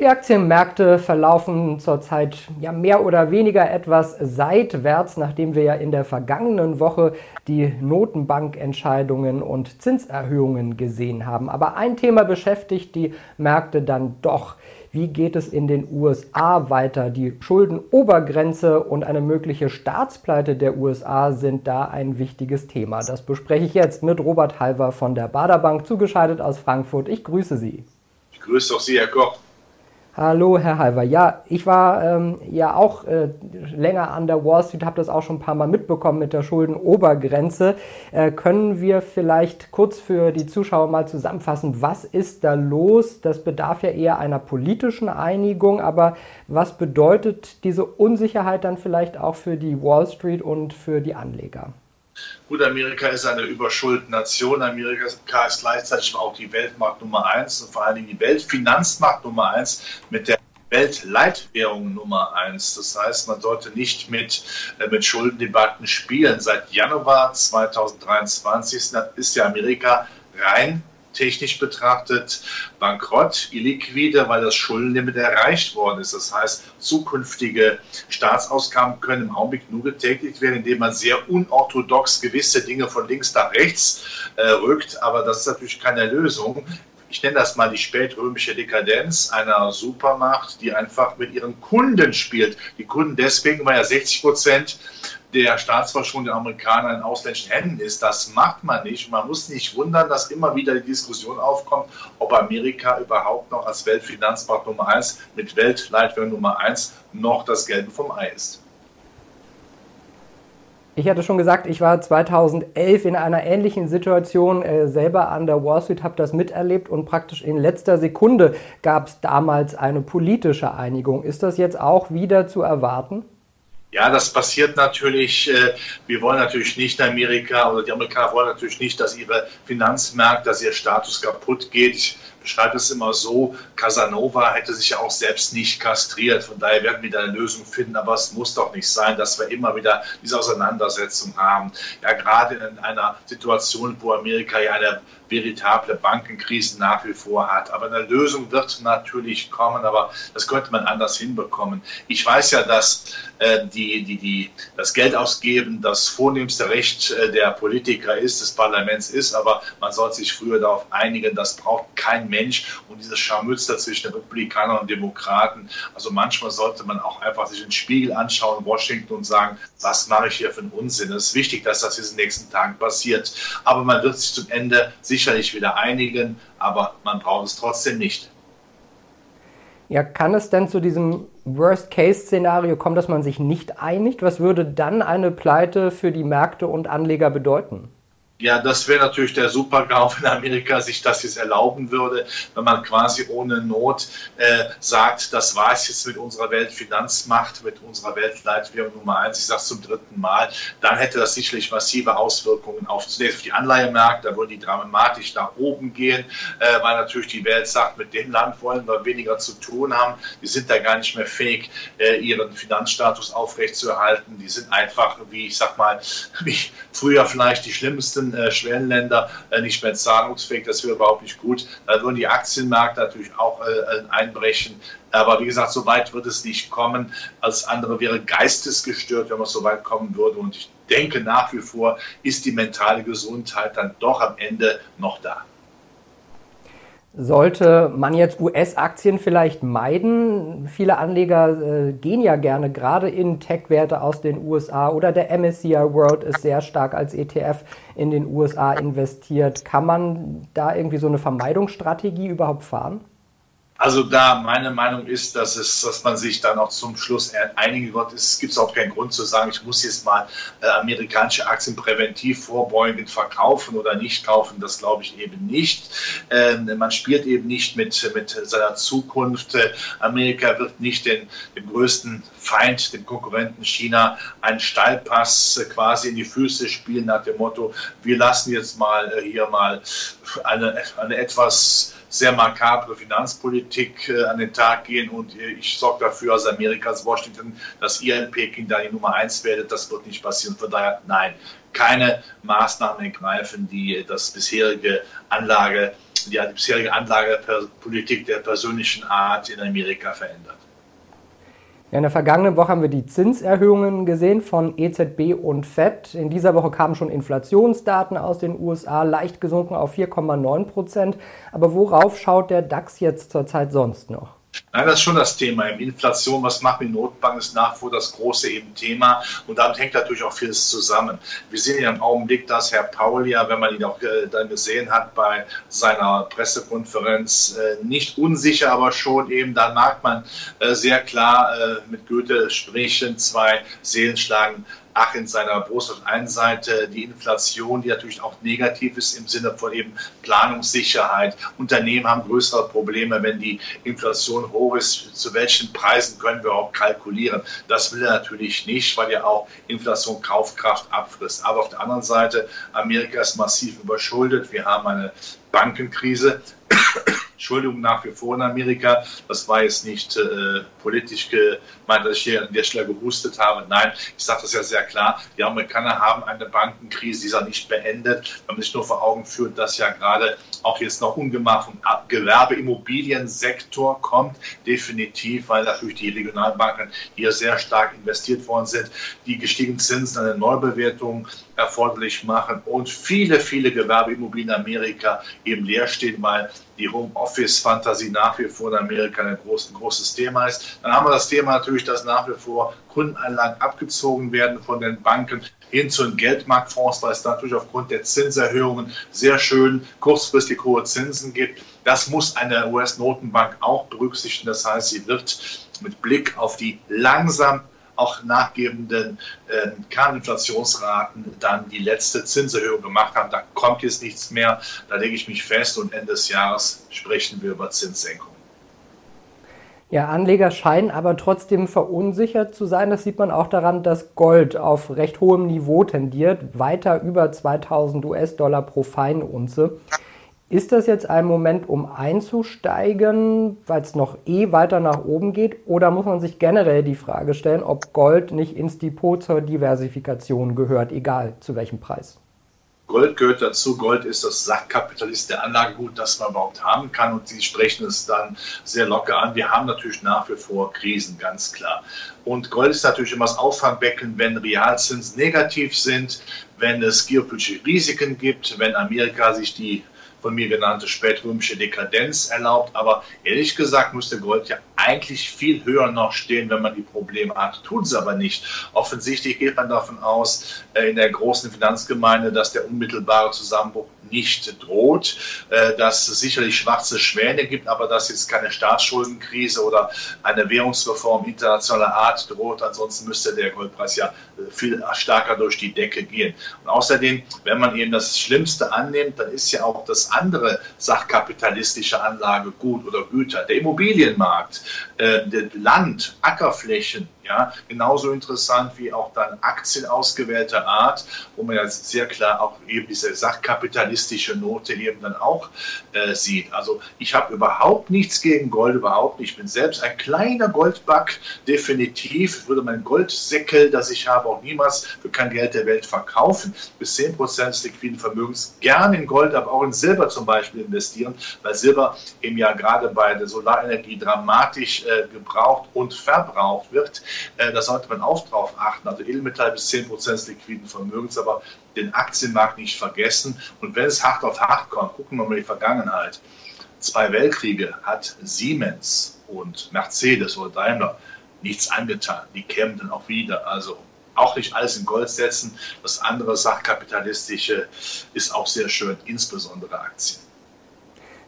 Die Aktienmärkte verlaufen zurzeit ja mehr oder weniger etwas seitwärts, nachdem wir ja in der vergangenen Woche die Notenbankentscheidungen und Zinserhöhungen gesehen haben. Aber ein Thema beschäftigt die Märkte dann doch. Wie geht es in den USA weiter? Die Schuldenobergrenze und eine mögliche Staatspleite der USA sind da ein wichtiges Thema. Das bespreche ich jetzt mit Robert Halver von der Baderbank, zugeschaltet aus Frankfurt. Ich grüße Sie. Ich grüße auch Sie, Herr Koch. Hallo, Herr Halver. Ja, ich war ähm, ja auch äh, länger an der Wall Street, habe das auch schon ein paar Mal mitbekommen mit der Schuldenobergrenze. Äh, können wir vielleicht kurz für die Zuschauer mal zusammenfassen, was ist da los? Das bedarf ja eher einer politischen Einigung, aber was bedeutet diese Unsicherheit dann vielleicht auch für die Wall Street und für die Anleger? Gut, Amerika ist eine überschuldete Nation. Amerika ist gleichzeitig auch die Weltmacht Nummer eins und vor allen Dingen die Weltfinanzmacht Nummer eins mit der Weltleitwährung Nummer eins. Das heißt, man sollte nicht mit, äh, mit Schuldendebatten spielen. Seit Januar 2023 ist ja Amerika rein technisch betrachtet bankrott, illiquide, weil das Schuldenlimit erreicht worden ist. Das heißt, zukünftige Staatsausgaben können im Augenblick nur getätigt werden, indem man sehr unorthodox gewisse Dinge von links nach rechts äh, rückt. Aber das ist natürlich keine Lösung ich nenne das mal die spätrömische Dekadenz einer Supermacht, die einfach mit ihren Kunden spielt. Die Kunden deswegen, weil ja 60 Prozent der Staatsverschuldung der Amerikaner in ausländischen Händen ist. Das macht man nicht. man muss nicht wundern, dass immer wieder die Diskussion aufkommt, ob Amerika überhaupt noch als Weltfinanzmacht Nummer 1 mit Weltleitwährung Nummer 1 noch das Gelbe vom Ei ist. Ich hatte schon gesagt, ich war 2011 in einer ähnlichen Situation äh, selber an der Wall Street, habe das miterlebt und praktisch in letzter Sekunde gab es damals eine politische Einigung. Ist das jetzt auch wieder zu erwarten? Ja, das passiert natürlich. Äh, wir wollen natürlich nicht Amerika oder die Amerikaner wollen natürlich nicht, dass ihre Finanzmärkte, dass ihr Status kaputt geht. Beschreibe es immer so, Casanova hätte sich ja auch selbst nicht kastriert. Von daher werden wir da eine Lösung finden. Aber es muss doch nicht sein, dass wir immer wieder diese Auseinandersetzung haben. Ja, gerade in einer Situation, wo Amerika ja eine veritable Bankenkrise nach wie vor hat. Aber eine Lösung wird natürlich kommen, aber das könnte man anders hinbekommen. Ich weiß ja, dass äh, die, die, die, das Geld ausgeben das vornehmste Recht äh, der Politiker ist, des Parlaments ist, aber man sollte sich früher darauf einigen, das braucht kein Mensch und dieses Scharmützel zwischen Republikanern und Demokraten. Also manchmal sollte man auch einfach sich den Spiegel anschauen, Washington und sagen, was mache ich hier für einen Unsinn? Es ist wichtig, dass das in den nächsten Tagen passiert. Aber man wird sich zum Ende sicherlich wieder einigen, aber man braucht es trotzdem nicht. Ja, kann es denn zu diesem Worst-Case-Szenario kommen, dass man sich nicht einigt? Was würde dann eine Pleite für die Märkte und Anleger bedeuten? Ja, das wäre natürlich der Supergau, wenn Amerika sich das jetzt erlauben würde, wenn man quasi ohne Not äh, sagt, das war es jetzt mit unserer Weltfinanzmacht, mit unserer Weltleitwährung Nummer eins, ich sage es zum dritten Mal, dann hätte das sicherlich massive Auswirkungen auf zunächst auf die Anleihemärkte, da würden die dramatisch nach oben gehen, äh, weil natürlich die Welt sagt, mit dem Land wollen wir weniger zu tun haben, die sind da gar nicht mehr fähig, äh, ihren Finanzstatus aufrechtzuerhalten, die sind einfach, wie ich sag mal, wie früher vielleicht die schlimmsten ganzen äh, Schwellenländer äh, nicht mehr zahlungsfähig. Das wäre überhaupt nicht gut. Da würden die Aktienmärkte natürlich auch äh, einbrechen. Aber wie gesagt, so weit wird es nicht kommen. Als andere wäre geistesgestört, wenn man so weit kommen würde. Und ich denke nach wie vor, ist die mentale Gesundheit dann doch am Ende noch da. Sollte man jetzt US-Aktien vielleicht meiden? Viele Anleger äh, gehen ja gerne gerade in Tech-Werte aus den USA oder der MSCI World ist sehr stark als ETF in den USA investiert. Kann man da irgendwie so eine Vermeidungsstrategie überhaupt fahren? Also da meine Meinung ist, dass es, dass man sich dann auch zum Schluss einigen wird. Es gibt auch keinen Grund zu sagen, ich muss jetzt mal äh, amerikanische Aktien präventiv vorbeugend verkaufen oder nicht kaufen. Das glaube ich eben nicht. Ähm, man spielt eben nicht mit, mit seiner Zukunft. Amerika wird nicht den, den größten Feind, dem Konkurrenten China, einen Steilpass äh, quasi in die Füße spielen nach dem Motto, wir lassen jetzt mal äh, hier mal eine, eine etwas sehr makabre Finanzpolitik äh, an den Tag gehen und äh, ich sorge dafür als Amerikas Washington, dass ihr in Peking da die Nummer eins werdet. Das wird nicht passieren. Von daher, nein, keine Maßnahmen ergreifen, die das bisherige Anlage, die bisherige Anlagepolitik der persönlichen Art in Amerika verändert. In der vergangenen Woche haben wir die Zinserhöhungen gesehen von EZB und FED. In dieser Woche kamen schon Inflationsdaten aus den USA, leicht gesunken auf 4,9 Prozent. Aber worauf schaut der DAX jetzt zurzeit sonst noch? Nein, das ist schon das Thema. Inflation, was macht die Notbank, ist nach wie vor das große eben Thema. Und damit hängt natürlich auch vieles zusammen. Wir sehen ja im Augenblick, dass Herr Paul ja, wenn man ihn auch äh, dann gesehen hat bei seiner Pressekonferenz, äh, nicht unsicher, aber schon eben, da mag man äh, sehr klar mit Goethe sprechen, zwei Seelen schlagen ach in seiner Brust auf der einen Seite die Inflation, die natürlich auch negativ ist im Sinne von eben Planungssicherheit. Unternehmen haben größere Probleme, wenn die Inflation hoch ist. Zu welchen Preisen können wir auch kalkulieren? Das will er natürlich nicht, weil ja auch Inflation Kaufkraft abfrisst. Aber auf der anderen Seite, Amerika ist massiv überschuldet. Wir haben eine Bankenkrise. Entschuldigung nach wie vor in Amerika. Das war jetzt nicht äh, politisch gemeint, dass ich hier an der Stelle gehustet habe. Nein, ich sage das ja sehr klar. Die Amerikaner haben eine Bankenkrise, die ist auch nicht beendet. Wenn man sich nur vor Augen führt, dass ja gerade auch jetzt noch Ungemach vom Gewerbeimmobiliensektor kommt, definitiv, weil natürlich die Regionalbanken hier sehr stark investiert worden sind, die gestiegenen Zinsen eine Neubewertung erforderlich machen und viele, viele Gewerbeimmobilien in Amerika eben leer stehen, weil die Homeoffice-Fantasie nach wie vor in Amerika ein, groß, großes Thema ist. Dann haben wir das Thema natürlich, dass nach wie vor Kundenanlagen abgezogen werden von den Banken hin zu den Geldmarktfonds, weil es natürlich aufgrund der Zinserhöhungen sehr schön kurzfristig hohe Zinsen gibt. Das muss eine US-Notenbank auch berücksichtigen. Das heißt, sie wird mit Blick auf die langsam auch nachgebenden äh, Kerninflationsraten dann die letzte Zinserhöhung gemacht haben. Da kommt jetzt nichts mehr. Da lege ich mich fest und Ende des Jahres sprechen wir über Zinssenkung. Ja, Anleger scheinen aber trotzdem verunsichert zu sein. Das sieht man auch daran, dass Gold auf recht hohem Niveau tendiert, weiter über 2000 US-Dollar pro Feinunze. Ist das jetzt ein Moment, um einzusteigen, weil es noch eh weiter nach oben geht? Oder muss man sich generell die Frage stellen, ob Gold nicht ins Depot zur Diversifikation gehört, egal zu welchem Preis? Gold gehört dazu. Gold ist das Sachkapitalist der Anlagegut, das man überhaupt haben kann. Und Sie sprechen es dann sehr locker an. Wir haben natürlich nach wie vor Krisen, ganz klar. Und Gold ist natürlich immer das Auffangbecken, wenn Realzinsen negativ sind, wenn es geopolitische Risiken gibt, wenn Amerika sich die von mir genannte spätrömische Dekadenz erlaubt. Aber ehrlich gesagt müsste Gold ja eigentlich viel höher noch stehen, wenn man die Probleme hat. Tut es aber nicht. Offensichtlich geht man davon aus, äh, in der großen Finanzgemeinde, dass der unmittelbare Zusammenbruch nicht droht, äh, dass es sicherlich schwarze Schwäne gibt, aber dass jetzt keine Staatsschuldenkrise oder eine Währungsreform internationaler Art droht. Ansonsten müsste der Goldpreis ja äh, viel stärker durch die Decke gehen. Und außerdem, wenn man eben das Schlimmste annimmt, dann ist ja auch das andere sachkapitalistische Anlage gut oder Güter. Der Immobilienmarkt, äh, Land, Ackerflächen, ja, genauso interessant wie auch dann Aktien ausgewählter Art, wo man ja sehr klar auch eben diese sachkapitalistische Note eben dann auch äh, sieht. Also ich habe überhaupt nichts gegen Gold, überhaupt nicht. Ich bin selbst ein kleiner Goldback, definitiv. Ich würde mein Goldsäckel, das ich habe, auch niemals für kein Geld der Welt verkaufen. Bis 10% des liquiden Vermögens gerne in Gold, aber auch in Silber zum Beispiel investieren, weil Silber eben ja gerade bei der Solarenergie dramatisch äh, gebraucht und verbraucht wird. Äh, da sollte man auch drauf achten. Also Edelmetall bis 10% des liquiden Vermögens, aber den Aktienmarkt nicht vergessen. Und wenn es hart auf hart kommt, gucken wir mal die Vergangenheit. Zwei Weltkriege hat Siemens und Mercedes oder Daimler nichts angetan. Die kämen dann auch wieder. Also auch nicht alles in Gold setzen. Das andere Sachkapitalistische ist auch sehr schön, insbesondere Aktien.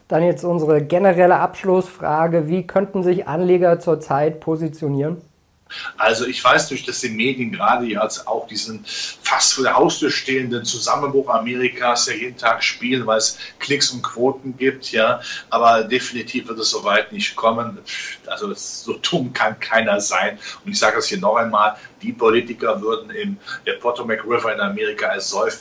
Dann jetzt unsere generelle Abschlussfrage. Wie könnten sich Anleger zurzeit positionieren? Also ich weiß durch, dass die Medien gerade jetzt auch diesen fast vor der Haustür stehenden Zusammenbruch Amerikas ja jeden Tag spielen, weil es Klicks und Quoten gibt, ja. Aber definitiv wird es soweit nicht kommen. Also so dumm kann keiner sein. Und ich sage es hier noch einmal, die Politiker würden im der Potomac River in Amerika wenn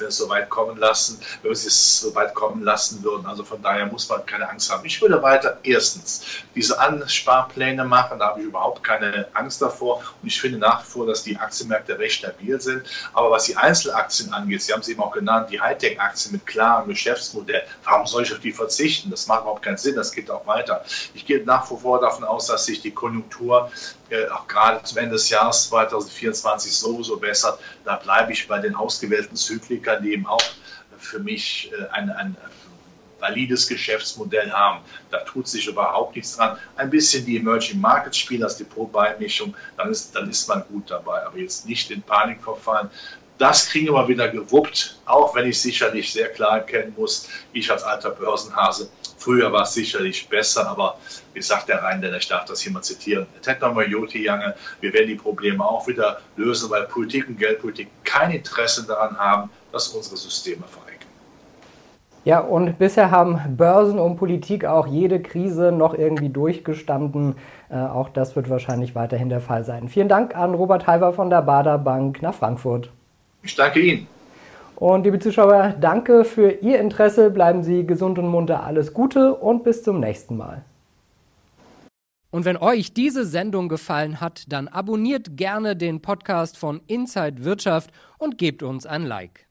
es so weit kommen lassen, wenn wir es so weit kommen lassen würden. Also von daher muss man keine Angst haben. Ich würde weiter erstens diese Ansparpläne machen, da habe ich überhaupt keine Angst davor. Und ich finde nach wie vor, dass die Aktienmärkte recht stabil sind. Aber was die Einzelaktien angeht, Sie haben es eben auch genannt, die Hightech-Aktien mit klarem Geschäftsmodell, warum soll ich auf die verzichten? Das macht überhaupt keinen Sinn, das geht auch weiter. Ich gehe nach wie vor davon aus, dass sich die Konjunktur äh, auch gerade zum Ende des Jahres 2024 sowieso bessert. Da bleibe ich bei den ausgewählten Zyklikern, die eben auch für mich äh, ein, ein valides Geschäftsmodell haben. Da tut sich überhaupt nichts dran. Ein bisschen die Emerging Markets spielen, das Depot-Beimischung, dann ist, dann ist man gut dabei. Aber jetzt nicht in Panik verfallen. Das kriegen wir wieder gewuppt, auch wenn ich sicherlich sehr klar erkennen muss, ich als alter Börsenhase, früher war es sicherlich besser, aber wie sagt der Rheinländer, ich darf das hier mal zitieren, Joti Jange, wir werden die Probleme auch wieder lösen, weil Politik und Geldpolitik kein Interesse daran haben, dass unsere Systeme verrecken. Ja, und bisher haben Börsen und Politik auch jede Krise noch irgendwie durchgestanden. Äh, auch das wird wahrscheinlich weiterhin der Fall sein. Vielen Dank an Robert Halver von der Bader Bank nach Frankfurt. Ich danke Ihnen. Und liebe Zuschauer, danke für Ihr Interesse. Bleiben Sie gesund und munter. Alles Gute und bis zum nächsten Mal. Und wenn euch diese Sendung gefallen hat, dann abonniert gerne den Podcast von Inside Wirtschaft und gebt uns ein Like.